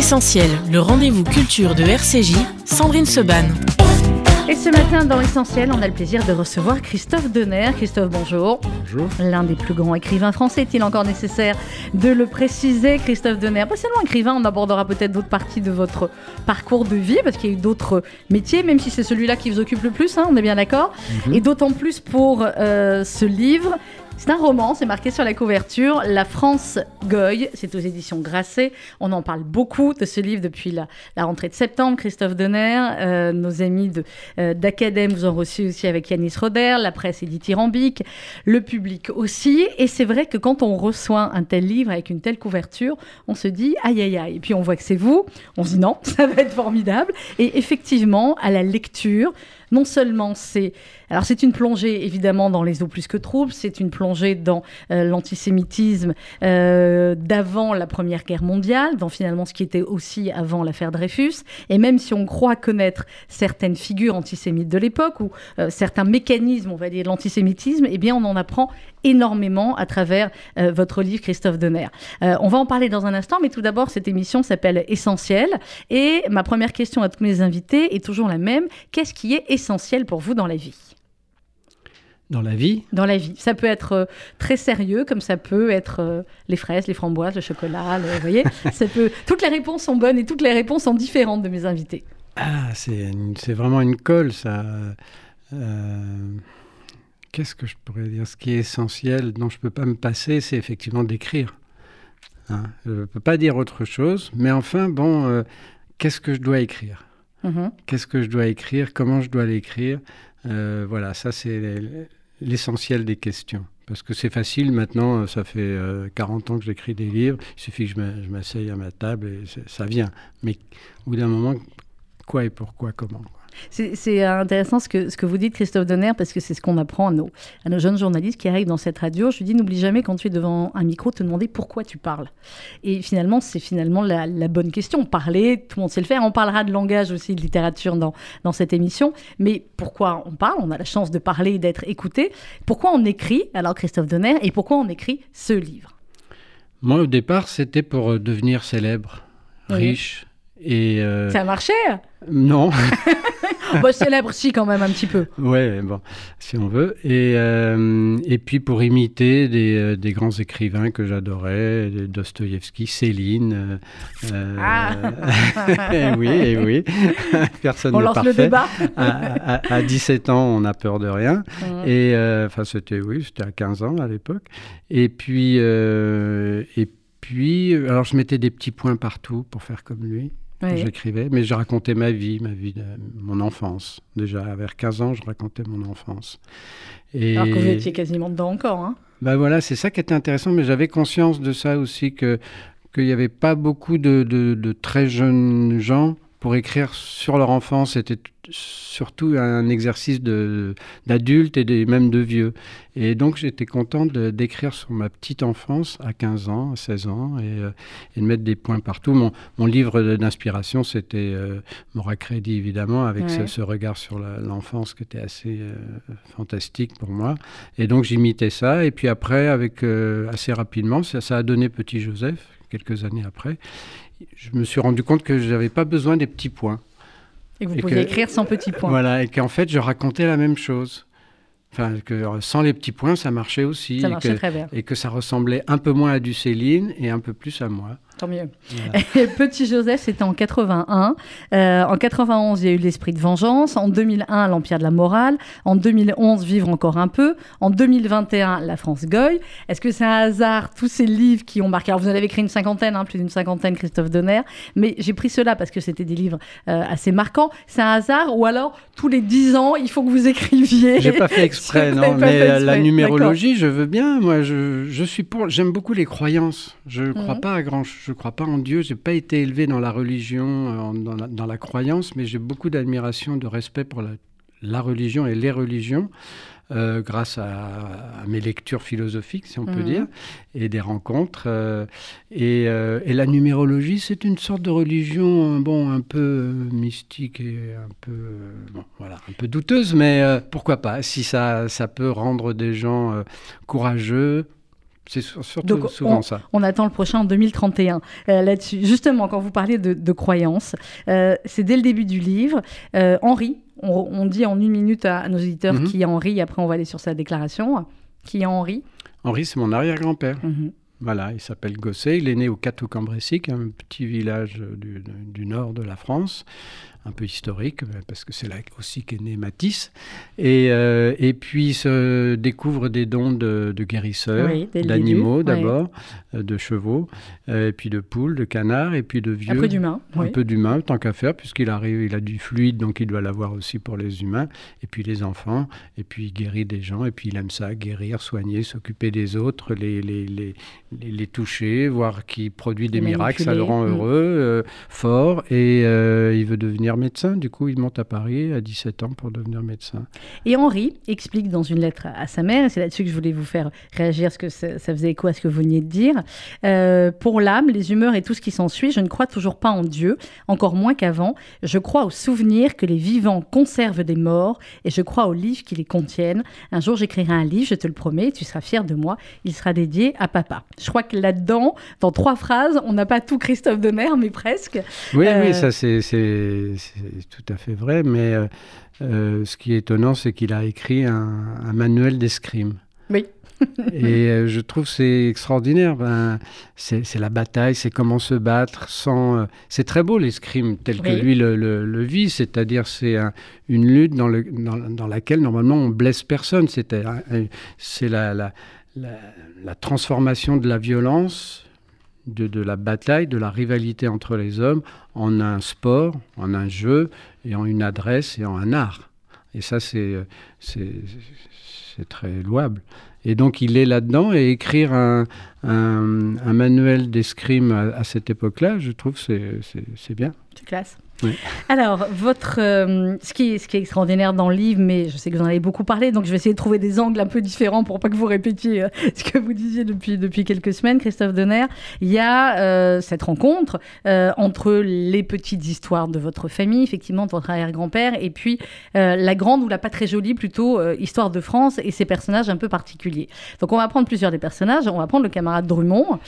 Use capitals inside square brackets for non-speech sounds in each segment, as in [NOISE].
Essentiel, le rendez-vous culture de RCJ, Sandrine Seban. Et ce matin, dans Essentiel, on a le plaisir de recevoir Christophe Denner. Christophe, bonjour. Bonjour. L'un des plus grands écrivains français, est-il encore nécessaire de le préciser Christophe Denner, pas seulement écrivain, on abordera peut-être d'autres parties de votre parcours de vie, parce qu'il y a eu d'autres métiers, même si c'est celui-là qui vous occupe le plus, hein, on est bien d'accord. Mhm. Et d'autant plus pour euh, ce livre. C'est un roman, c'est marqué sur la couverture, La France Goy, c'est aux éditions Grasset. On en parle beaucoup de ce livre depuis la, rentrée de septembre. Christophe Denner, euh, nos amis euh, d'Acadème vous ont reçu aussi avec Yanis Roder, la presse est dithyrambique, le public aussi. Et c'est vrai que quand on reçoit un tel livre avec une telle couverture, on se dit aïe aïe aïe. Et puis on voit que c'est vous, on se dit non, [LAUGHS] ça va être formidable. Et effectivement, à la lecture, non seulement c'est alors c'est une plongée évidemment dans les eaux plus que troubles, c'est une plongée dans euh, l'antisémitisme euh, d'avant la Première Guerre mondiale, dans finalement ce qui était aussi avant l'affaire Dreyfus. Et même si on croit connaître certaines figures antisémites de l'époque ou euh, certains mécanismes, on va dire, de l'antisémitisme, eh bien on en apprend énormément à travers euh, votre livre Christophe Denner. Euh, on va en parler dans un instant, mais tout d'abord cette émission s'appelle Essentiel. Et ma première question à tous mes invités est toujours la même. Qu'est-ce qui est essentiel pour vous dans la vie? Dans la vie, dans la vie. Ça peut être euh, très sérieux, comme ça peut être euh, les fraises, les framboises, le chocolat, le- vous voyez. [LAUGHS] ça peut... Toutes les réponses sont bonnes et toutes les réponses sont différentes de mes invités. ah, c'est vraiment une colle, ça. Euh, Qu'est-ce que je pourrais dire? Ce qui est essentiel, dont je ne peux pas me passer, c'est effectivement d'écrire. Hein, je ne peux pas dire autre chose, mais enfin, bon, euh, qu'est-ce que je dois écrire? Mhm. Qu'est-ce que je dois écrire? Comment je dois l'écrire? Euh, Voilà, ça c'est l'essentiel des questions. Parce que c'est facile maintenant, ça fait euh, 40 ans que j'écris des livres, il suffit que je m'a- je m'asseye à ma table et ça vient. Mais au bout d'un moment, quoi et pourquoi, comment. C'est c'est intéressant ce que, ce que vous dites, Christophe Donner, parce que c'est ce qu'on apprend à nos, à nos jeunes journalistes qui arrivent dans cette radio. Je lui dis, n'oublie jamais quand tu es devant un micro, te demander pourquoi tu parles. Et finalement, c'est finalement la, la bonne question. Parler, tout le monde sait le faire. On parlera de langage aussi, de littérature dans, dans cette émission. Mais pourquoi on parle? On a la chance de parler et d'être écouté. Pourquoi on écrit, alors Christophe Donner, et pourquoi on écrit ce livre? Moi, au départ, c'était pour euh, devenir célèbre, Oui. riche. Et euh, Ça a marché non, [LAUGHS] bah, Célèbre, si, quand même, un petit peu. Ouais, bon, si on veut. Et, euh, et puis pour imiter des, euh, des grands écrivains que j'adorais, Dostoïevski, Céline. euh, Ah. [LAUGHS] eh oui, eh oui. [LAUGHS] Personne On lance parfait. le débat. À, à- à 17 ans, on n'a peur de rien. Mhm. Et enfin, c'était oui, c'était à 15 ans à l'époque. Et puis, et puis, alors je mettais des petits points partout pour faire comme lui. J'écrivais, mais je racontais ma vie, ma vie, de, mon enfance. Déjà, vers 15 ans, je racontais mon enfance. Et Alors que vous étiez quasiment dedans encore. Hein. bah voilà, c'est ça qui était intéressant, mais j'avais conscience de ça aussi que qu'il n'y avait pas beaucoup de, de- de très jeunes gens pour écrire sur leur enfance. C'était surtout un exercice d'adultes et des, même de vieux. Et donc j'étais content d'écrire sur ma petite enfance à 15 ans, à 16 ans, et, euh, et de mettre des points partout. Mon, mon livre d'inspiration, c'était euh, Mora Crédit, évidemment, avec ce, Ouais. ce regard sur l'enfance qui était assez euh, fantastique pour moi. Et donc j'imitais ça. Et puis après, avec assez rapidement, ça, ça a donné Petit Joseph, quelques années après. Je me suis rendu compte que je n'avais pas besoin des petits points. Et que vous Et pouviez que- écrire sans petits points. Voilà, et qu'en fait, je racontais la même chose. Enfin, que euh, sans les petits points, ça marchait aussi. Ça et marchait que, très bien. et que ça ressemblait un peu moins à du Céline et un peu plus à moi. Tant mieux. Voilà. [LAUGHS] Petit Joseph, c'était en 81. Euh, en 91, il y a eu l'esprit de vengeance. En 2001, l'Empire de la morale. En 2011, Vivre encore un peu. En 2021, La France Goy. Est-ce que c'est un hasard, tous ces livres qui ont marqué? Alors, vous en avez écrit une cinquantaine, hein, plus d'une cinquantaine, Christophe Donner. Mais j'ai pris cela parce que c'était des livres euh, assez marquants. C'est un hasard ou alors, tous les dix ans, il faut que vous écriviez? J'ai pas fait [LAUGHS] exprès, non. Mais euh, la numérologie, je veux bien. Moi, je, je suis pour. J'aime beaucoup les croyances. Je ne crois Mhm. pas à grand. Je crois pas en Dieu. J'ai pas été élevé dans la religion, euh, dans, la, dans la croyance, mais j'ai beaucoup d'admiration, de respect pour la, la religion et les religions. euh, grâce à, à mes lectures philosophiques, si on peut Mhm. dire, et des rencontres. euh, et, euh, et la numérologie, c'est une sorte de religion, bon, un peu mystique et un peu, bon, voilà, un peu douteuse, mais pourquoi pas Si ça, ça peut rendre des gens courageux, C'est surtout souvent ça. On attend le prochain en 2031 là-dessus. Justement, quand vous parlez de, croyances, c'est dès le début du livre. Henri, on, dit en une minute à, nos éditeurs mhm. qui est Henri, après on va aller sur sa déclaration. Qui est Henri? Henri, c'est mon arrière-grand-père. Mhm. Voilà, il s'appelle Gosset. Il est né au Cateau-Cambressic, un petit village du, nord de la France un peu historique, euh, parce que c'est là aussi qu'est né Matisse. Et, euh, et puis se découvre des dons de, guérisseurs, d'animaux d'abord, euh, de chevaux, et puis de poules, de canards, et puis de vieux. Un peu d'humain. Un peu d'humain, tant qu'à faire, puisqu'il arrive, il a du fluide, donc il doit l'avoir aussi pour les humains, et puis les enfants, et puis il guérit des gens, et puis il aime ça, guérir, soigner, s'occuper des autres, les, les, les, les, toucher, voir qu'il produit des miracles, ça le rend mm. heureux, fort, et il veut devenir médecin. Du coup, il monte à Paris à 17 ans pour devenir médecin. Et Henri explique dans une lettre à sa mère, et c'est là-dessus que je voulais vous faire réagir, parce que ça, faisait écho à ce que vous veniez de dire. Euh, pour l'âme, les humeurs et tout ce qui s'ensuit, je ne crois toujours pas en Dieu, encore moins qu'avant. Je crois au souvenir que les vivants conservent des morts, et je crois aux livres qui les contiennent. Un jour, j'écrirai un livre, je te le promets, tu seras fier de moi. Il sera dédié à papa. Je crois que là-dedans, dans trois phrases, on n'a pas tout Christophe Donner, mais presque. Oui, oui, euh, ça c'est tout à fait vrai, mais euh, euh, ce qui est étonnant, c'est qu'il a écrit un, manuel d'escrime. Oui. [LAUGHS] et euh, je trouve c'est extraordinaire. Ben, c'est la bataille, c'est comment se battre sans. c'est très beau l'escrime tel que lui le, vit, c'est-à-dire c'est une lutte dans, le, dans, laquelle normalement on blesse personne. C'est la, la, la, transformation de la violence de, la bataille, de la rivalité entre les hommes en un sport, en un jeu, et en une adresse et en un art. Et ça, c'est très louable. Et donc, il est là-dedans, et écrire un, manuel d'escrime à, à, cette époque-là, je trouve c'est bien. C'est classe. Alors, votre, euh, ce, qui est, extraordinaire dans le livre, mais je sais que vous en avez beaucoup parlé, donc je vais essayer de trouver des angles un peu différents pour pas que vous répétiez euh, [LAUGHS] ce que vous disiez depuis, depuis quelques semaines, Christophe Donner. Il y a euh, cette rencontre entre les petites histoires de votre famille, effectivement, de votre arrière-grand-père, et puis la grande ou la pas très jolie, plutôt, histoire de France et ses personnages un peu particuliers. Donc, on va prendre plusieurs des personnages. On va prendre le camarade Drummond,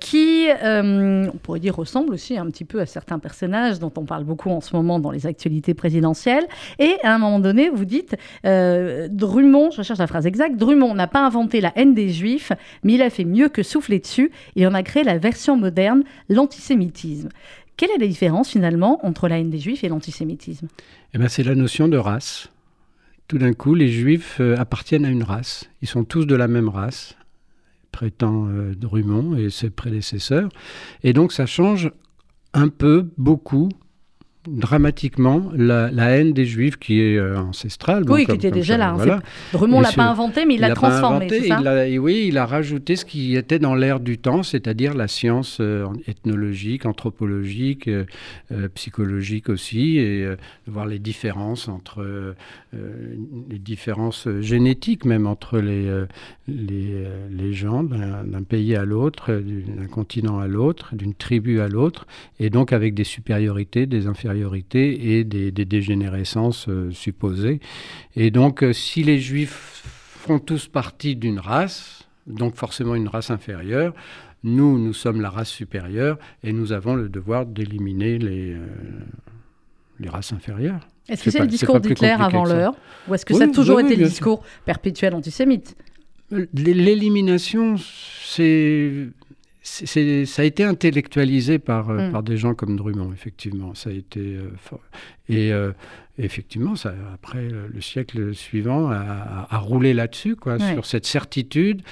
qui, on pourrait dire, ressemble aussi un petit peu à certains personnages dont on parle beaucoup en ce moment dans les actualités présidentielles. Et à un moment donné, vous dites, euh, Drummond, je cherche la phrase exacte, Drummond n'a pas inventé la haine des juifs, mais il a fait mieux que souffler dessus. Il en a créé la version moderne, l'antisémitisme. Quelle est la différence finalement entre la haine des juifs et l'antisémitisme? Eh ben, C'est la notion de race. Tout d'un coup, les juifs euh, appartiennent à une race. Ils sont tous de la même race, prétend euh, Drummond et ses prédécesseurs. Et donc ça change un peu, beaucoup, dramatiquement la, haine des juifs qui est euh, ancestrale. Oui, qui était déjà là. Voilà. Drummond l'a pas inventé, mais il l'a transformé. oui, il a rajouté ce qui était dans l'air du temps, c'est-à-dire la science euh, ethnologique, anthropologique, euh, psychologique aussi, et voir les différences entre les différences génétiques même entre les, les, les gens d'un pays à l'autre, d'un continent à l'autre, d'une tribu à l'autre, et donc avec des supériorités, des infériorités et des, dégénérescences euh, supposées. Et donc, euh, si les juifs font tous partie d'une race, donc forcément une race inférieure, nous, nous sommes la race supérieure et nous avons le devoir d'éliminer les, euh, les races inférieures. Est-ce que c'est le discours d'Hitler avant l'heure Ou est-ce que ça a toujours été le discours perpétuel antisémite? L'élimination, c'est ça a été intellectualisé par, euh, mm. par des gens comme Drummond, effectivement. Ça a été euh, et euh, effectivement, ça, après le siècle suivant, a, roulé là-dessus, quoi, sur cette certitude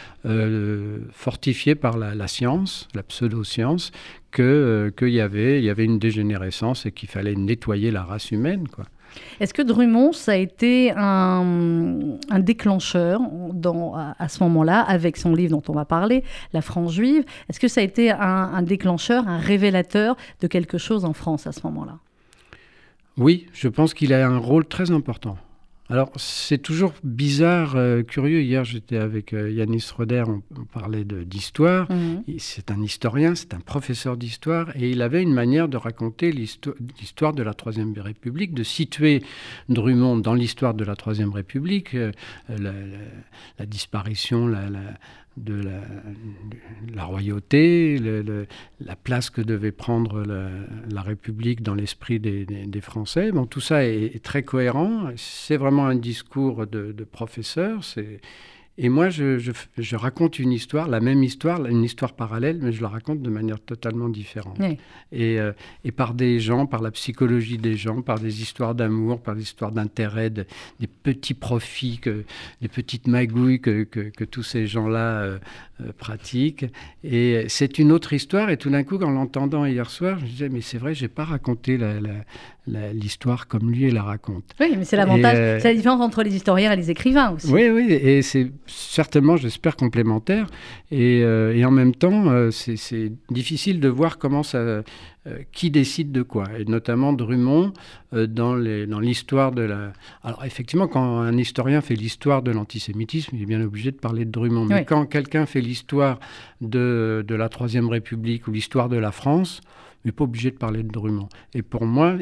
fortifiée par la, science, la pseudo-science, que qu'il y avait il y avait une dégénérescence et qu'il fallait nettoyer la race humaine, quoi. Est-ce que Drummond, ça a été un, déclencheur à, ce moment-là, avec son livre dont on va parler, La France juive? Est-ce que ça a été un, déclencheur, un révélateur de quelque chose en France à ce moment-là? Oui, je pense qu'il a un rôle très important. Alors, c'est toujours bizarre, euh, curieux. Hier, j'étais avec euh, Yanis Roder, on, parlait d'histoire. Mhm. C'est un historien, c'est un professeur d'histoire, et il avait une manière de raconter l'histoire de la Troisième République, de situer Drummond dans l'histoire de la Troisième République, euh, la, disparition, la, de la, royauté, la place que devait prendre la, République dans l'esprit des, Français. Bon, tout ça est, très cohérent. C'est vraiment un discours de, de professeur. C'est et moi, je, je, raconte une histoire, la même histoire, une histoire parallèle, mais je la raconte de manière totalement différente. Et, euh, et, par des gens, par la psychologie des gens, par des histoires d'amour, par des histoires d'intérêt, des petits profits, que, des petites magouilles que, que, que tous ces gens-là euh, euh, pratiquent. Et c'est une autre histoire. Et tout d'un coup, en l'entendant hier soir, je me disais, mais c'est vrai, j'ai pas raconté la, l'histoire comme lui la raconte. Oui, mais c'est l'avantage, euh, c'est la différence entre les historiens et les écrivains aussi. Oui, oui, et c'est certainement, j'espère, complémentaire. Et, euh, et, en même temps, euh, c'est difficile de voir comment ça, qui décide de quoi. Et notamment Drummond, dans l'histoire dans de la... Alors effectivement, quand un historien fait l'histoire de l'antisémitisme, il est bien obligé de parler de Drummond. Mais quand quelqu'un fait l'histoire de, de la Troisième République ou l'histoire de la France, n'est pas obligé de parler de Drummond. Et pour moi,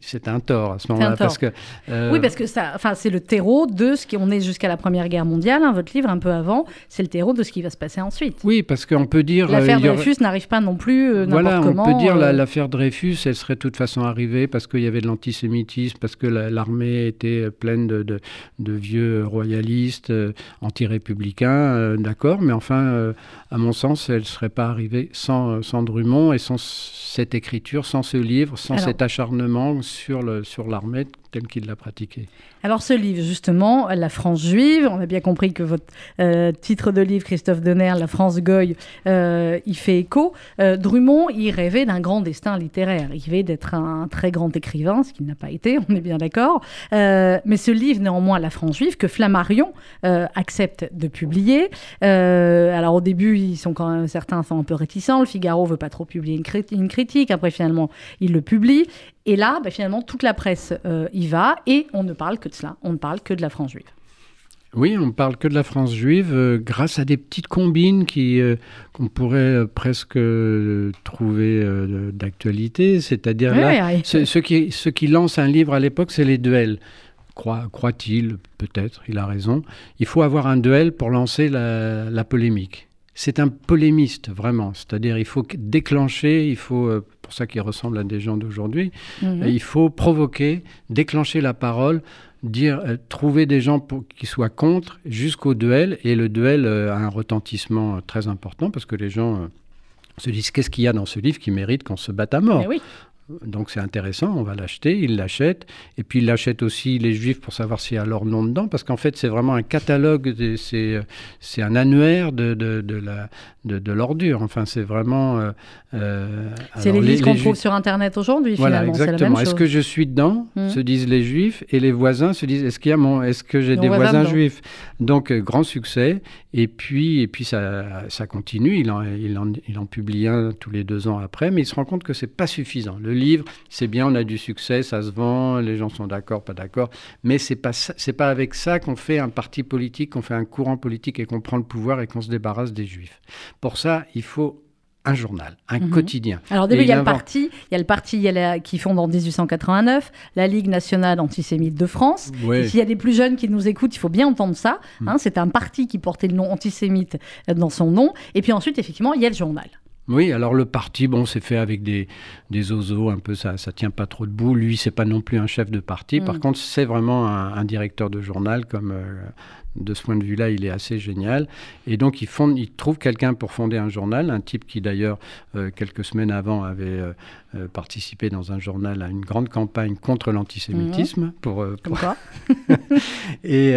c'est un tort à ce moment-là. Parce que, euh, Oui, parce que ça, c'est le terreau de ce qui on est jusqu'à la Première Guerre mondiale, hein, votre livre un peu avant, c'est le terreau de ce qui va se passer ensuite. Oui, parce qu'on peut dire... L'affaire euh, Dreyfus n'arrive pas non plus euh, Voilà, on peut dire l'affaire Dreyfus, elle serait de toute façon arrivée parce qu'il y avait de l'antisémitisme, parce que l'armée était pleine de, de, vieux royalistes, anti-républicains, d'accord, mais enfin, à mon sens, elle ne serait pas arrivée sans, sans Drummond et sans cette écriture, sans ce livre, sans cet acharnement sur l'armée sur tel qu'il l'a pratiqué. Alors ce livre, justement, La France juive, on a bien compris que votre euh, titre de livre, Christophe Donner, La France goy, euh, il fait écho. Euh, Drummond, il rêvait d'un grand destin littéraire. Il rêvait d'être un, très grand écrivain, ce qu'il n'a pas été, [LAUGHS] on est bien d'accord. mais ce livre, néanmoins, La France juive, que Flammarion accepte de publier. alors au début, ils sont quand certains sont un peu réticents. Le Figaro veut pas trop publier une, critique. Après, finalement, il le publie. Et là, bah, finalement, toute la presse euh, y va et on ne parle que de cela. On ne parle que de la France juive. Oui, on parle que de la France juive euh, grâce à des petites combines qui euh, qu'on pourrait presque trouver d'actualité. C'est-à-dire là, ce, qui, ce qui lance un livre à l'époque, c'est les duels. Croit, croit-il, peut-être, il a raison. Il faut avoir un duel pour lancer la, la polémique. C'est un polémiste, vraiment. C'est-à-dire, il faut déclencher, il faut pour ça qu'il ressemble à des gens d'aujourd'hui. Mhm. Il faut provoquer, déclencher la parole, dire, euh, trouver des gens pour, qui soient contre jusqu'au duel. Et le duel euh, a un retentissement très important parce que les gens euh, se disent qu'est-ce qu'il y a dans ce livre qui mérite qu'on se batte à mort? Eh oui. Donc c'est intéressant, on va l'acheter, il l'achète. Et puis il achète aussi les juifs pour savoir s'il y a leur nom dedans, parce qu'en fait c'est vraiment un catalogue, c'est un annuaire de, de, de la, de, l'ordure. Enfin c'est vraiment... Euh, euh, c'est les listes qu'on trouve sur Internet aujourd'hui voilà, Exactement. Est-ce que je suis dedans mmh. se disent les juifs, et les voisins se disent est-ce qu'il y a mon, est-ce que j'ai des voisins, juifs? Donc euh, grand succès. Et puis, et puis ça, ça continue, il en, il, en, il en publie un tous les deux ans après, mais il se rend compte que c'est pas suffisant. Le livre, c'est bien, on a du succès, ça se vend, les gens sont d'accord, pas d'accord, mais c'est pas c'est pas avec ça qu'on fait un parti politique, qu'on fait un courant politique et qu'on prend le pouvoir et qu'on se débarrasse des juifs. Pour ça, il faut un journal, un mhm. quotidien. Alors déjà, il y a le parti, il y a le parti qui fonde en 1889, la Ligue nationale antisémite de France. S'il y a des plus jeunes qui nous écoutent, il faut bien entendre ça. Mhm. Hein, c'est un parti qui portait le nom antisémite dans son nom. Et puis ensuite, effectivement, il y a le journal. Oui, alors le parti, bon, c'est fait avec des, des oiseaux, un peu, ça ça tient pas trop debout. Lui, c'est pas non plus un chef de parti. Par mm. contre, c'est vraiment un, directeur de journal, comme euh, de ce point de vue-là, il est assez génial. Et donc, il, fonde, il trouve quelqu'un pour fonder un journal, un type qui d'ailleurs, euh, quelques semaines avant, avait euh, participé dans un journal à une grande campagne contre l'antisémitisme. Mm. Pour, pour... [LAUGHS] et,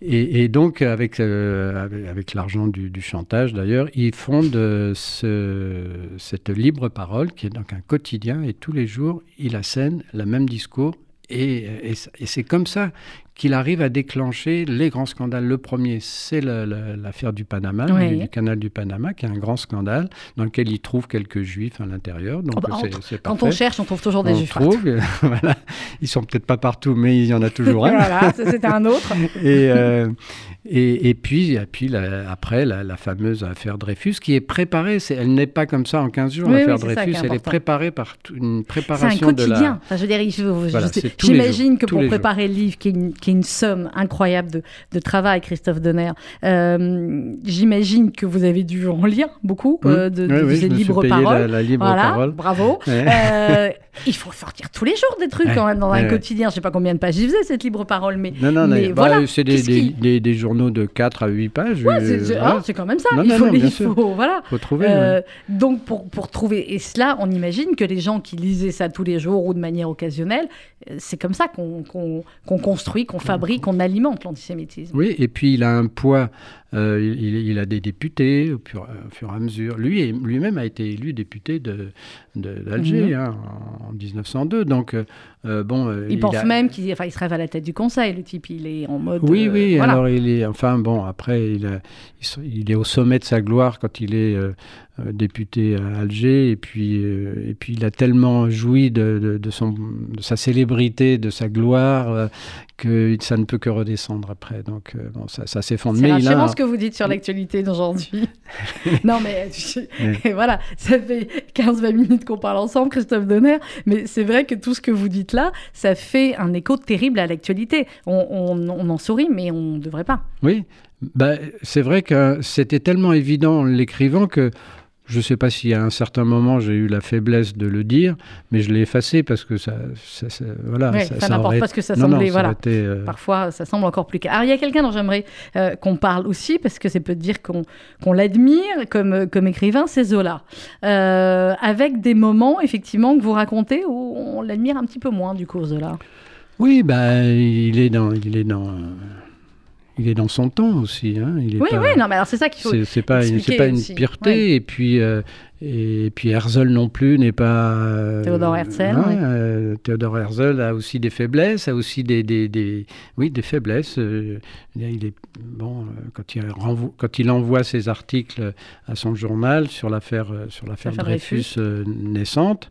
et, donc, avec, euh, avec, l'argent du, chantage d'ailleurs, euh, ce, cette libre parole, qui est donc un quotidien, et tous les jours, il assène le même discours. Et, et c'est comme ça qu'il arrive à déclencher les grands scandales. Le premier, c'est l'affaire du Panama, du, canal du Panama, qui est un grand scandale dans lequel il trouve quelques juifs à l'intérieur. Donc oh, bah, c'est Quand on cherche, on trouve toujours des juifs. Trouve, [LAUGHS] voilà. Ils sont peut-être pas partout, mais il y en a toujours un. voilà, c'était un autre. [LAUGHS] et, euh, et, et, puis, et puis après, la, fameuse affaire Dreyfus, qui est préparée. elle n'est pas comme ça en 15 jours, l'affaire Dreyfus. elle est préparée par une préparation de la... C'est un quotidien. Enfin, je j'imagine que pour préparer le livre, qui est, qui est une somme incroyable de, de travail, Christophe Donner. Euh, J'imagine que vous avez dû en lire beaucoup Mmh. euh, de, de Oui, oui, ces libres paroles. la, la libre Voilà, parole. bravo. Ouais. [LAUGHS] Il faut sortir tous les jours des trucs Ouais, quand même dans ouais, un ouais. quotidien. Je sais pas combien de pages il faisait cette libre parole, mais Non, non, mais non, bah, voilà, c'est des, qu'est-ce des, qui- des- des journaux de 4 à 8 pages. Euh, ah, c'est quand même ça. Non, il faut, non, les- bien il sûr. faut- voilà. faut trouver. Euh, donc pour, pour trouver et cela, on imagine que les gens qui lisaient ça tous les jours ou de manière occasionnelle, euh, c'est comme ça qu'on qu'on construit, qu'on fabrique, qu'on alimente l'antisémitisme. Oui, et puis il a un poids. Euh, il, a des députés au fur, au fur et à mesure. Lui lui-même a été élu député de de- d'Alger Mhm. hein, en 1902. Donc euh, euh, bon, euh, Il, pense a- même qu'il enfin, il se rêve à la tête du conseil, le type, il est en mode. Oui, euh, oui. voilà. Alors il est, enfin bon, après il, a- est au sommet de sa gloire quand il est euh, euh, député à Alger, et puis euh, et puis il a tellement joui de, de- de son de sa célébrité, de sa gloire, euh, que ça ne peut que redescendre après. Donc euh, bon, ça, ça s'effondre. C'est vachement a, ce que vous dites sur l'actualité d'aujourd'hui. [LAUGHS] non, mais voilà, ça fait 15-20 minutes qu'on parle ensemble, Christophe Donner, mais c'est vrai que tout ce que vous dites ça fait un écho terrible à l'actualité. On, en sourit, mais on ne devrait pas. Oui, bah, c'est vrai que c'était tellement évident en l'écrivant que je ne sais pas si à un certain moment j'ai eu la faiblesse de le dire, mais je l'ai effacé parce que ça, ça- ça- voilà, Ouais, ça, ça n'importe aurait- que ça non, non, semblait. voilà. été, euh, Parfois, ça semble encore plus clair. Alors, il y a quelqu'un dont j'aimerais euh, qu'on parle aussi, parce que c'est peut dire qu'on l'admire comme, comme écrivain, c'est Zola. Euh, avec des moments, effectivement, que vous racontez où on l'admire un petit peu moins, du coup, Zola. Oui, bah, il est dans, il est dans, euh, il est dans son temps aussi. Hein. Il est Oui, pas, oui, non, mais alors c'est ça qu'il faut. c'est pas, c'est pas une pureté. Et puis, euh, et puis Herzl non plus n'est pas. euh, Théodore Herzl, hein, oui. euh, Théodore Herzl a aussi des faiblesses, a aussi des, des, des- oui, des faiblesses. euh, il est bon quand il renvoie, quand il envoie ses articles à son journal sur l'affaire sur l'affaire Dreyfus, Dreyfus. naissante.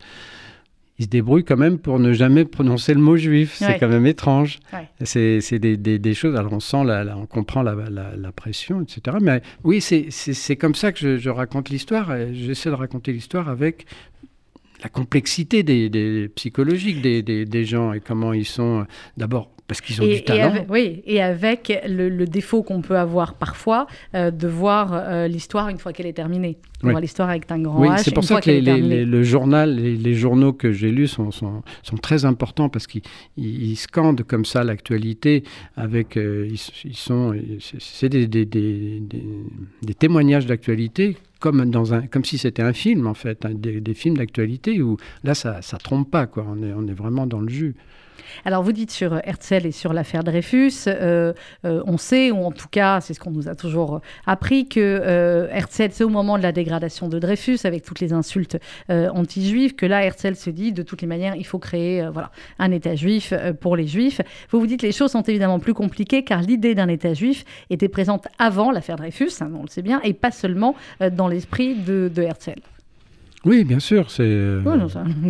Il se débrouille quand même pour ne jamais prononcer le mot juif. Ouais. C'est quand même étrange. Ouais. C'est des, des- des choses. Alors on sent, la, la- on comprend la, la- la pression, etc. Mais oui, c'est- comme ça que je, je raconte l'histoire. J'essaie de raconter l'histoire avec la complexité des, des psychologiques des, des- des gens et comment ils sont. euh, D'abord parce qu'ils ont Et, du et talent. avec, oui, et avec le, le défaut qu'on peut avoir parfois euh, de voir euh, l'histoire une fois qu'elle est terminée. Oui. voit l'histoire avec un grand Oui, H c'est pour ça que les, le journal, les, journaux que j'ai lus sont, sont, sont très importants parce qu'ils ils- ils scandent comme ça l'actualité avec euh, ils, ils sont c'est- des, des, des, des- des témoignages d'actualité comme dans un comme si c'était un film en fait hein, des, des films d'actualité où là ça ça trompe pas quoi on est on est vraiment dans le jus. Alors, vous dites sur Herzl et sur l'affaire Dreyfus, euh, euh, on sait, ou en tout cas, c'est ce qu'on nous a toujours appris, que euh, Herzl, c'est au moment de la dégradation de Dreyfus, avec toutes les insultes euh, anti-juives, que là, Herzl se dit, de toutes les manières, il faut créer euh, voilà, un État juif euh, pour les juifs. Vous vous dites, les choses sont évidemment plus compliquées, car l'idée d'un État juif était présente avant l'affaire Dreyfus, hein, on le sait bien, et pas seulement euh, dans l'esprit de, de Herzl. Oui, bien sûr, c'est. euh, Oui,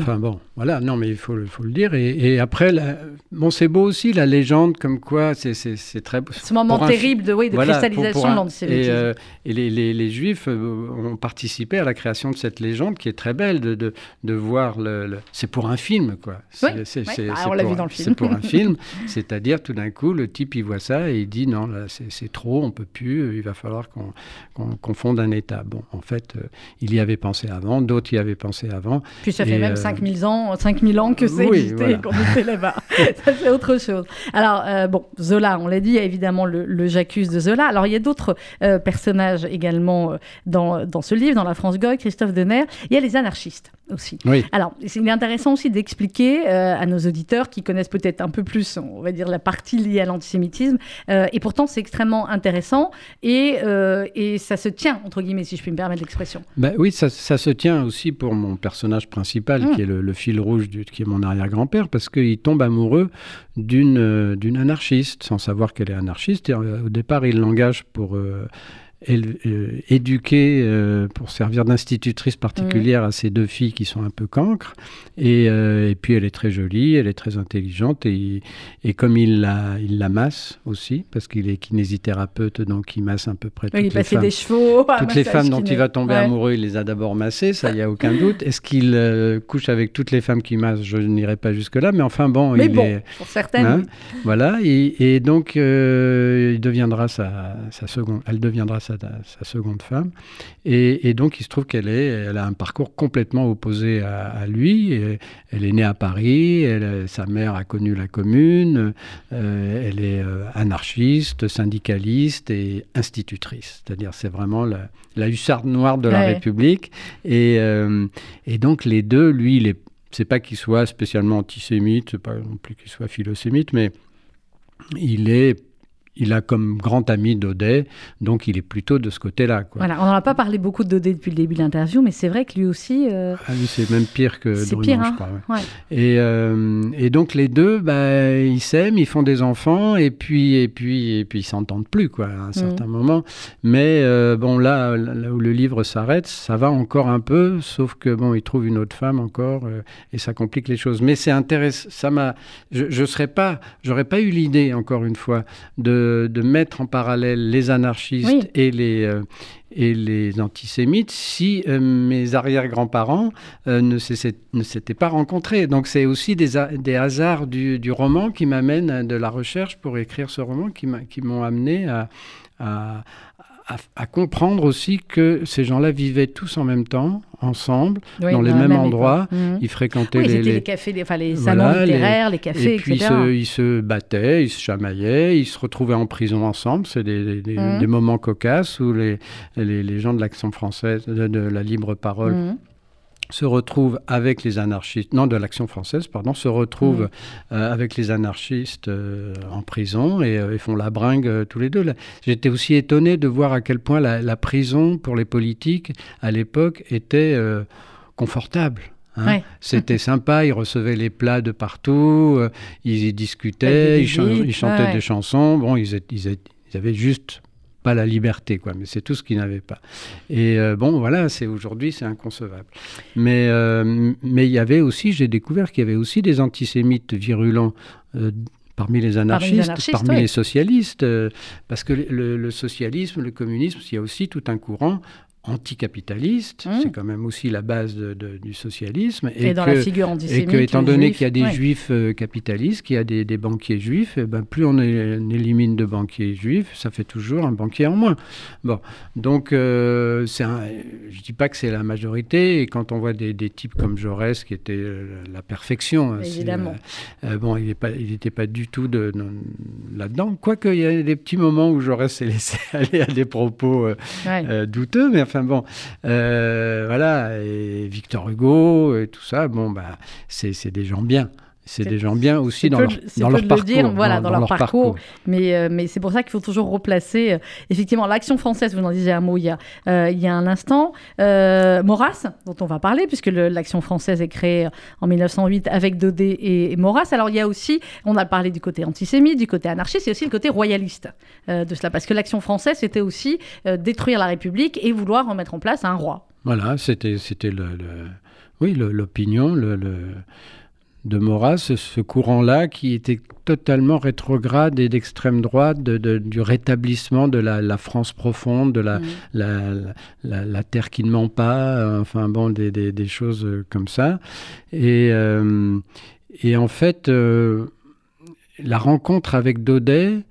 Enfin bon, voilà, non, mais il faut, le- faut le dire. Et, et après, la- bon, c'est beau aussi la légende, comme quoi c'est c'est- c'est très. Ce moment pour un terrible de, oui, de Voilà, pour- cristallisation pour un- de l'antisémitisme. Et, euh, et les, les- les Juifs euh, ont participé à la création de cette légende qui est très belle de, de, de voir le. le- C'est pour un film, quoi. C'est- Oui, c'est- oui. c'est- Ah, c'est on l'a vu dans le C'est film. pour un film, [LAUGHS] c'est-à-dire tout d'un coup, le type il voit ça et il dit non, c'est c'est trop, on peut plus, il va falloir qu'on qu'on qu'on fonde un État. Bon, en fait, euh, il y avait pensé avant, d'autres y avaient pensé avant. Puis ça fait même euh, 5000 ans, 5000 ans que c'est oui, existé voilà. et qu'on était là-bas. [LAUGHS] ça, c'est autre chose. Alors, euh, bon, Zola, on l'a dit, il y a évidemment le, le J'accuse de Zola. Alors, il y a d'autres euh, personnages également euh, dans, dans ce livre, dans La France Goy, Christophe Denner. Il y a les anarchistes aussi. Oui. Alors, il est intéressant aussi d'expliquer euh, à nos auditeurs qui connaissent peut-être un peu plus, on va dire, la partie liée à l'antisémitisme. euh, et pourtant, c'est extrêmement intéressant et, euh, et ça se tient, entre guillemets, si je puis me permettre l'expression. Ben oui, ça, ça se tient aussi pour mon personnage principal, Mm. qui est le, le fil rouge, du, qui est mon arrière-grand-père, parce qu'il tombe amoureux d'une anarchiste, sans savoir qu'elle est anarchiste. Et, au départ, il l'engage pour euh, euh, éduquée euh, pour servir d'institutrice particulière à ces deux filles qui sont un peu cancres. Et, et, puis elle est très jolie, elle est très intelligente et, et comme il la, il la masse aussi, parce qu'il est kinésithérapeute, donc il masse à peu près toutes il les femmes. des chevaux. Toutes les femmes dont il va tomber amoureux, il les a d'abord massées, ça, il n'y a aucun doute. Est-ce qu'il couche avec toutes les femmes qui massent? Je n'irai pas jusque-là, mais enfin bon, mais il bon, est... pour certaines, hein, Voilà, et, et donc il deviendra sa, sa, seconde, elle deviendra sa, sa seconde femme. Et, et, donc il se trouve qu'elle est, elle a un parcours complètement opposé à, à lui. Et elle est née à Paris, elle, sa mère a connu la Commune, euh, elle est euh, anarchiste, syndicaliste et institutrice. C'est-à-dire c'est vraiment la, la, hussarde noire de la Ouais. République. Et, euh, et donc les deux, lui, il est c'est pas qu'il soit spécialement antisémite, c'est pas non plus qu'il soit philosémite, mais il est il a comme grand ami Daudet, donc il est plutôt de ce côté-là. Voilà, on n'en a pas parlé beaucoup de Daudet depuis le début de l'interview, mais c'est vrai que lui aussi. euh, Ah oui, c'est même pire que C'est Drummond, pire, je hein. crois. ouais. ouais. Et, euh, et donc les deux, bah, ils s'aiment, ils font des enfants, et puis et puis et puis ils s'entendent plus quoi, à un certain moment. Mais euh, bon là, là où le livre s'arrête, ça va encore un peu, sauf que bon, il trouve une autre femme encore, euh, et ça complique les choses. Mais c'est intéressant. Ça m'a, je, je serais pas, j'aurais pas eu l'idée encore une fois de, de mettre en parallèle les anarchistes Oui. et les euh, et les antisémites si euh, mes arrière-grands-parents euh, ne s'étaient pas rencontrés. Donc c'est aussi des, des hasards du, du roman qui m'amènent à de la recherche pour écrire ce roman qui m'ont amené à, à, à- à comprendre aussi que ces gens-là vivaient tous en même temps, ensemble, Oui, dans les mêmes même endroits. Mhm. Ils fréquentaient Oui, les, les, les- cafés, les, enfin, les Voilà, salons littéraires, les cafés, et puis ils se, ils se battaient, ils se chamaillaient, ils se retrouvaient en prison ensemble. C'est des, Mhm. des moments cocasses où les, gens de l'action française, de, de la libre parole, Mhm. Se retrouvent avec les anarchistes, non de l'action française, pardon, se retrouvent Mhm. euh, avec les anarchistes euh, en prison et, euh, et font la bringue tous les deux. J'étais aussi étonné de voir à quel point la, la prison pour les politiques à l'époque était confortable. hein. Ouais. C'était [LAUGHS] sympa, ils recevaient les plats de partout, ils y discutaient, ils, chantaient ouais. des chansons. Bon, ils, étaient- ils étaient- ils avaient juste pas la liberté, quoi. Mais c'est tout ce qu'ils n'avaient pas. Et euh, bon, voilà, c'est aujourd'hui, c'est inconcevable. Mais euh, mais il y avait aussi, j'ai découvert qu'il y avait aussi des antisémites virulents. euh, Parmi les anarchistes, anarchistes, parmi oui. les socialistes, parce que le, le socialisme, le communisme, il y a aussi tout un courant anticapitaliste, Mm. c'est quand même aussi la base de- de- du socialisme. Et, dans que, la figure et antisémite. que, étant donné qu'il y a des ouais. juifs euh, capitalistes, qu'il y a des, des banquiers juifs, eh ben, plus on, é- on élimine de banquiers juifs, ça fait toujours un banquier en moins. Bon, donc euh, un- je dis pas que c'est la majorité, et quand on voit des, des types comme Jaurès, qui était euh, la perfection, hein, Évidemment. euh, bon, il n'était pas du tout de, de- là-dedans, quoique il y a des petits moments où Jaurès s'est laissé [LAUGHS] aller à des propos Ouais. douteux, mais enfin bon, euh, voilà, et Victor Hugo et tout ça, bon, bah, c'est c'est des gens bien. C'est des gens bien aussi dans peu leur, dans leur de le parcours. dire, voilà, dans leur parcours. Mais, euh, mais c'est pour ça qu'il faut toujours replacer. euh, effectivement, l'action française, vous en disiez un mot il y a, euh, il y a un instant. Maurras, dont on va parler, puisque l'action française est créée en 1908 avec Daudet et, et Maurras. Alors il y a aussi, on a parlé du côté antisémite, du côté anarchiste, il y a aussi le côté royaliste de cela. Parce que l'action française, c'était aussi détruire la République et vouloir remettre en place un roi. Voilà, c'était le, le- oui l'opinion le, le- de Maurras, ce, courant-là qui était totalement rétrograde et d'extrême droite, de- de- du rétablissement de la, la France profonde, de la, Mm. la, terre qui ne ment pas, euh, enfin bon, des, des, des choses euh, comme ça. Et, euh, et en fait, euh, la rencontre avec Daudet,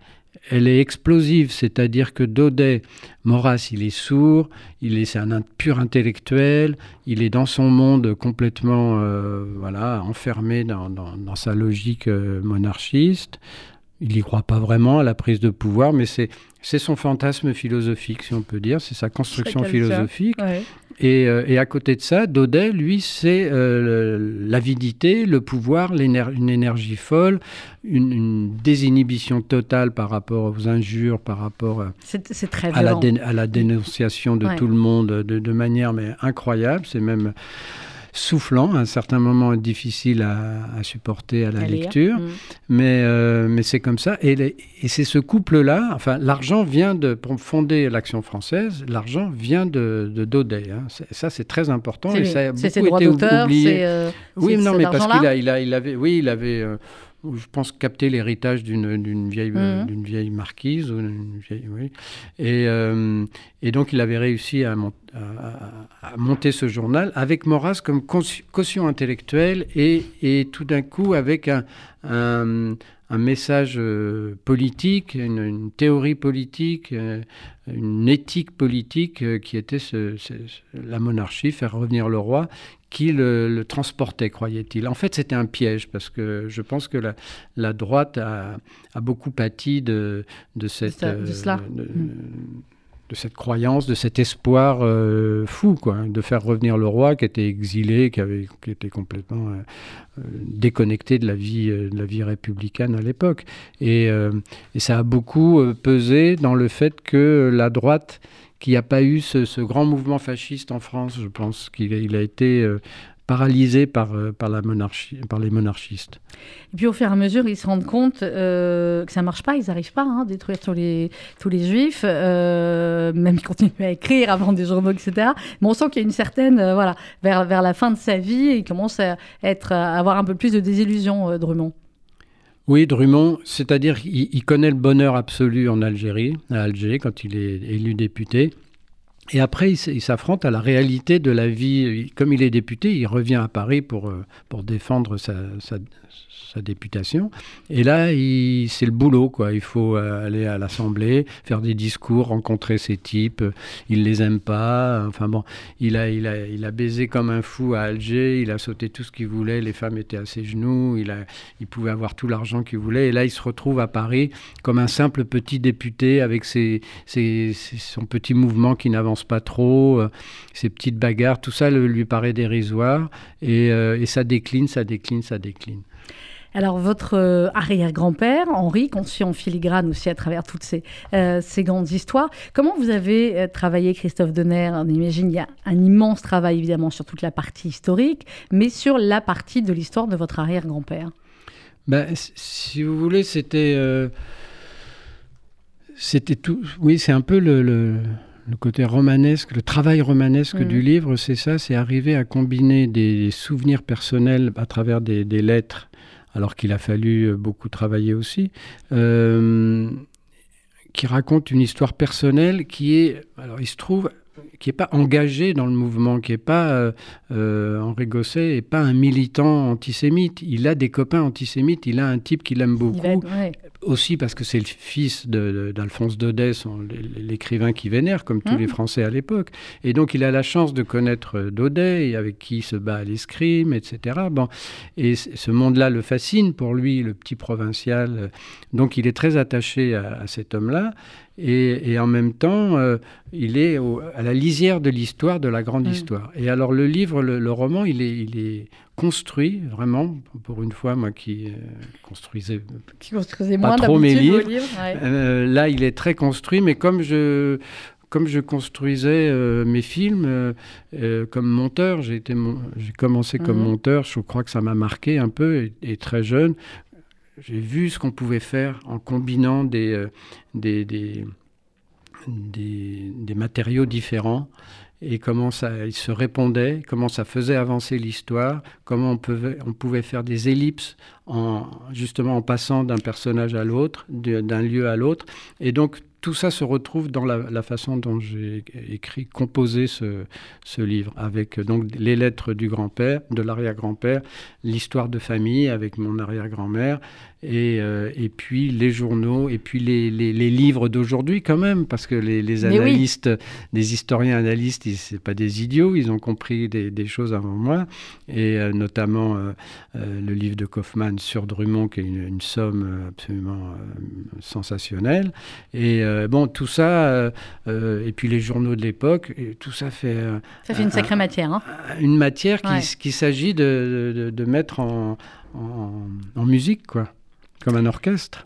elle est explosive, c'est-à-dire que Daudet, Maurras, il est sourd, il est un pur intellectuel, il est dans son monde complètement, euh, voilà, enfermé dans sa logique euh, monarchiste. Il n'y croit pas vraiment à la prise de pouvoir, mais c'est c'est son fantasme philosophique, si on peut dire, c'est sa construction philosophique. Ouais. Et, euh, et à côté de ça, Daudet, lui, c'est euh, l'avidité, le pouvoir, une énergie folle, une, une désinhibition totale par rapport aux injures, par rapport euh, très à la, à dénonciation de Ouais. tout le monde de, de manière mais incroyable. C'est même soufflant, à un certain moment difficile à, supporter à la lecture, mm. mais, euh, mais c'est comme ça. Et, et c'est ce couple-là, enfin, l'argent vient de, pour fonder l'Action française, l'argent vient de, de Daudet. Hein. Ça, c'est très important. C'est ses droits d'auteur, c'est. oui, non, mais parce qu'il a, il a, il avait, oui, il avait je pense, capter l'héritage d'une vieille, euh, mhm. d'une vieille marquise. oui. et, euh, et, donc, il avait réussi à, à, monter ce journal avec Maurras comme caution intellectuelle et, et tout d'un coup avec un, un, message euh, politique, une, théorie politique, une éthique politique qui était ce, la monarchie, faire revenir le roi, qui le, transportait, croyait-il. En fait, c'était un piège, parce que je pense que la, droite a, beaucoup pâti de, de cette... De, cela. Euh, mm. De, cette croyance, de cet espoir euh, fou, quoi, de faire revenir le roi qui était exilé, qui, avait, qui était complètement euh, déconnecté de la vie, de la vie républicaine à l'époque. Et, ça a beaucoup pesé dans le fait que la droite qu'il n'y a pas eu ce, grand mouvement fasciste en France. Je pense qu'il a, été euh, paralysé par, euh, par, la monarchie, par les monarchistes. Et puis au fur et à mesure, ils se rendent compte euh, que ça ne marche pas, ils n'arrivent pas hein, à détruire tous les, tous les juifs, même ils continuent à écrire avant des journaux, etc. Mais on sent qu'il y a une certaine, voilà, vers, vers la fin de sa vie, il commence à, être, à avoir un peu plus de désillusion, Drummond. Oui, Drummond, c'est-à-dire qu'il connaît le bonheur absolu en Algérie, à Alger, quand il est élu député. Et après, il s'affronte à la réalité de la vie. Comme il est député, il revient à Paris pour, euh, pour défendre sa, députation. Et là, c'est le boulot, quoi. Il faut euh, aller à l'Assemblée, faire des discours, rencontrer ces types. Il les aime pas. Enfin bon, il a, il a, il a baisé comme un fou à Alger. Il a sauté tout ce qu'il voulait. Les femmes étaient à ses genoux. Il, a, il pouvait avoir tout l'argent qu'il voulait. Et là, il se retrouve à Paris comme un simple petit député avec ses, son petit mouvement qui n'avance pas trop, euh, ses petites bagarres. Tout ça lui paraît dérisoire. Et, euh, et ça décline, ça décline, ça décline. Alors, votre euh, arrière-grand-père, Henri, qu'on suit en filigrane aussi à travers toutes ces, euh, ces grandes histoires, comment vous avez travaillé, Christophe Denner On imagine il y a un immense travail, évidemment, sur toute la partie historique, mais sur la partie de l'histoire de votre arrière-grand-père. Ben, si vous voulez, c'était. c'était tout. Oui, c'est un peu le, le, côté romanesque, le travail romanesque du mmh. livre, c'est ça, c'est arriver à combiner des souvenirs personnels à travers des, des lettres alors qu'il a fallu euh, beaucoup travailler aussi, euh, qui raconte une histoire personnelle qui est, alors il se trouve, qui n'est pas engagé dans le mouvement, qui n'est pas euh, euh, Henri Gosset, et pas un militant antisémite. Il a des copains antisémites, il a un type qu'il aime beaucoup, aussi parce que c'est le fils d'Alphonse Daudet, l'écrivain qui vénère, comme tous mmh. les Français à l'époque. Et donc il a la chance de connaître euh, Daudet, et avec qui il se bat à l'escrime, etc. Bon. Et ce monde-là le fascine pour lui, le petit provincial. Donc il est très attaché à, à cet homme-là. Et, en même temps, euh, il est à la lisière de l'histoire, de la grande mm. histoire. Et alors le livre, le, roman, il est, il est, construit vraiment, pour une fois, moi qui euh, construisais, qui construisais pas trop mes livres, euh, là il est très construit, mais comme je comme je construisais mes films comme monteur, j'ai commencé comme mm-hmm. monteur, je crois que ça m'a marqué un peu et très jeune j'ai vu ce qu'on pouvait faire en combinant des, euh, des, des, des, matériaux différents et comment ça il se répondait, comment ça faisait avancer l'histoire, comment on pouvait, on pouvait faire des ellipses en, justement en passant d'un personnage à l'autre, d'un lieu à l'autre. Et donc tout ça se retrouve dans la, façon dont j'ai écrit, composé ce, ce, livre, avec donc les lettres du grand-père, de l'arrière-grand-père, l'histoire de famille avec mon arrière-grand-mère, et, euh, et, puis les journaux, et puis les, les, livres d'aujourd'hui quand même, parce que les, les analystes, les historiens analystes, c'est pas des idiots, ils ont compris des, des choses avant moi, et euh, notamment euh, le livre de Kaufmann sur Drummond, qui est une, une somme absolument sensationnelle. Et bon, tout ça, et puis les journaux de l'époque, tout ça fait... ça fait une sacrée matière. Hein. Une matière qu'il qui s'agit de, de, de, mettre en, en, en musique, quoi comme un orchestre.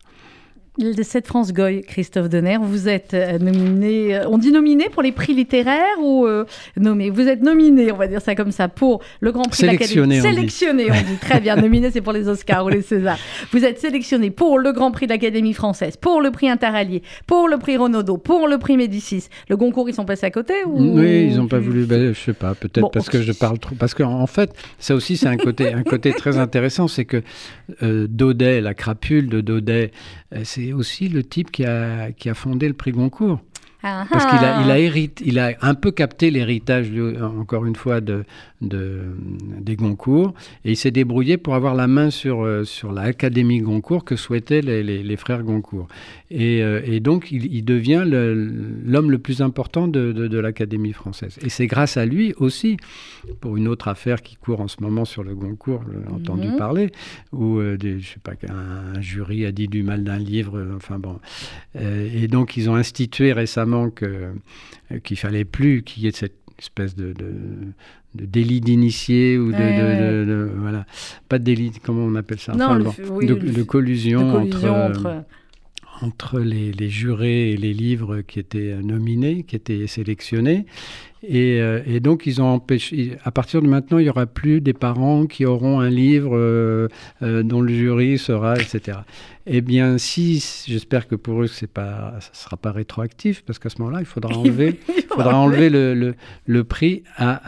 Cette France Goy, Christophe Denner, vous êtes euh, nominé, euh, on dit nominé pour les prix littéraires ou euh, nommé Vous êtes nominé, on va dire ça comme ça, pour le Grand Prix de l'Académie. Sélectionné, on dit. Très bien, [LAUGHS] nominé c'est pour les Oscars ou les Césars. Vous êtes sélectionné pour le Grand Prix de l'Académie française, pour le prix Interallié, pour le prix Renaudot, pour le prix Médicis. Le Goncourt, ils sont passés à côté ou... Oui, ils n'ont pas voulu, ben, je sais pas, peut-être parce que je parle trop. Parce qu'en en fait, ça aussi c'est un côté, un côté très intéressant, c'est que Daudet, la crapule de Daudet, c'est aussi le type qui a, qui a fondé le prix Goncourt. Ah Parce qu'il a, il a, il a un peu capté l'héritage, encore une fois, de, de, des Goncourt, et il s'est débrouillé pour avoir la main sur, euh, sur l'Académie Goncourt que souhaitaient les, les, frères Goncourt. Et, euh, et donc, il, il devient l'homme le, plus important de, de, l'Académie française. Et c'est grâce à lui aussi, pour une autre affaire qui court en ce moment sur le Goncourt, j'ai entendu mhm. parler, où euh, des, je sais pas, un, jury a dit du mal d'un livre, enfin bon. et donc, ils ont institué récemment qu'il fallait plus qu'il y ait cette espèce de, de délit d'initié ou de, voilà. Pas de délit comment on appelle ça non, de, collusion, entre, entre... les, les, jurés et les livres qui étaient nominés, qui étaient sélectionnés. Et, euh, et, donc, ils ont empêché. À partir de maintenant, il n'y aura plus des parents qui auront un livre euh, euh, dont le jury sera, etc. Eh bien, si, j'espère que pour eux, pas, ça ne sera pas rétroactif, parce qu'à ce moment-là, il faudra [LAUGHS] enlever, il faudra enlever le, le, le prix à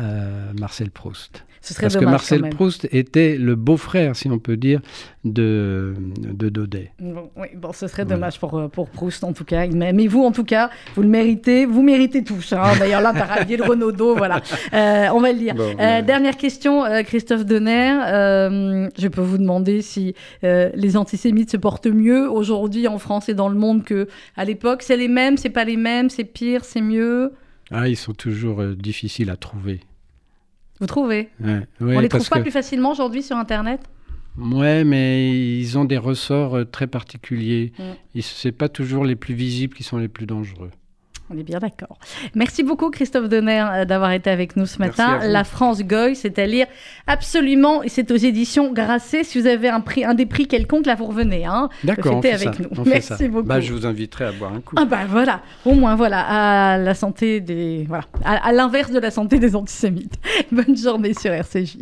Marcel Proust. Parce que Marcel Proust était le beau-frère, si on peut dire, de, de Daudet. Bon, oui, bon, ce serait dommage pour, euh, pour Proust, en tout cas. Mais vous, en tout cas, vous le méritez. Vous méritez tous. Hein. [LAUGHS] D'ailleurs, là, par rallié le Renaudot, voilà. Euh, on va le dire. Euh, dernière question, Christophe Denner. je peux vous demander si les antisémites se portent mieux aujourd'hui en France et dans le monde qu'à l'époque? C'est les mêmes, c'est pas les mêmes, c'est pire, c'est mieux? Ah, ils sont toujours difficiles à trouver. Vous trouvez? On les trouve pas plus facilement aujourd'hui sur Internet? Ouais, mais ils ont des ressorts euh, très particuliers. Mm. Ce n'est pas toujours les plus visibles qui sont les plus dangereux. On est bien d'accord. Merci beaucoup Christophe Donner euh, d'avoir été avec nous ce matin. La France Goy, c'est à lire absolument, et c'est aux éditions Grasset. Si vous avez un, prix, un des prix quelconque, là vous revenez. Hein, d'accord, avec nous. Merci beaucoup. Bah, je vous inviterai à boire un coup. Ah bah voilà, au moins voilà, à la santé des... Voilà, à l'inverse de la santé des antisémites. [LAUGHS] Bonne journée sur RCJ.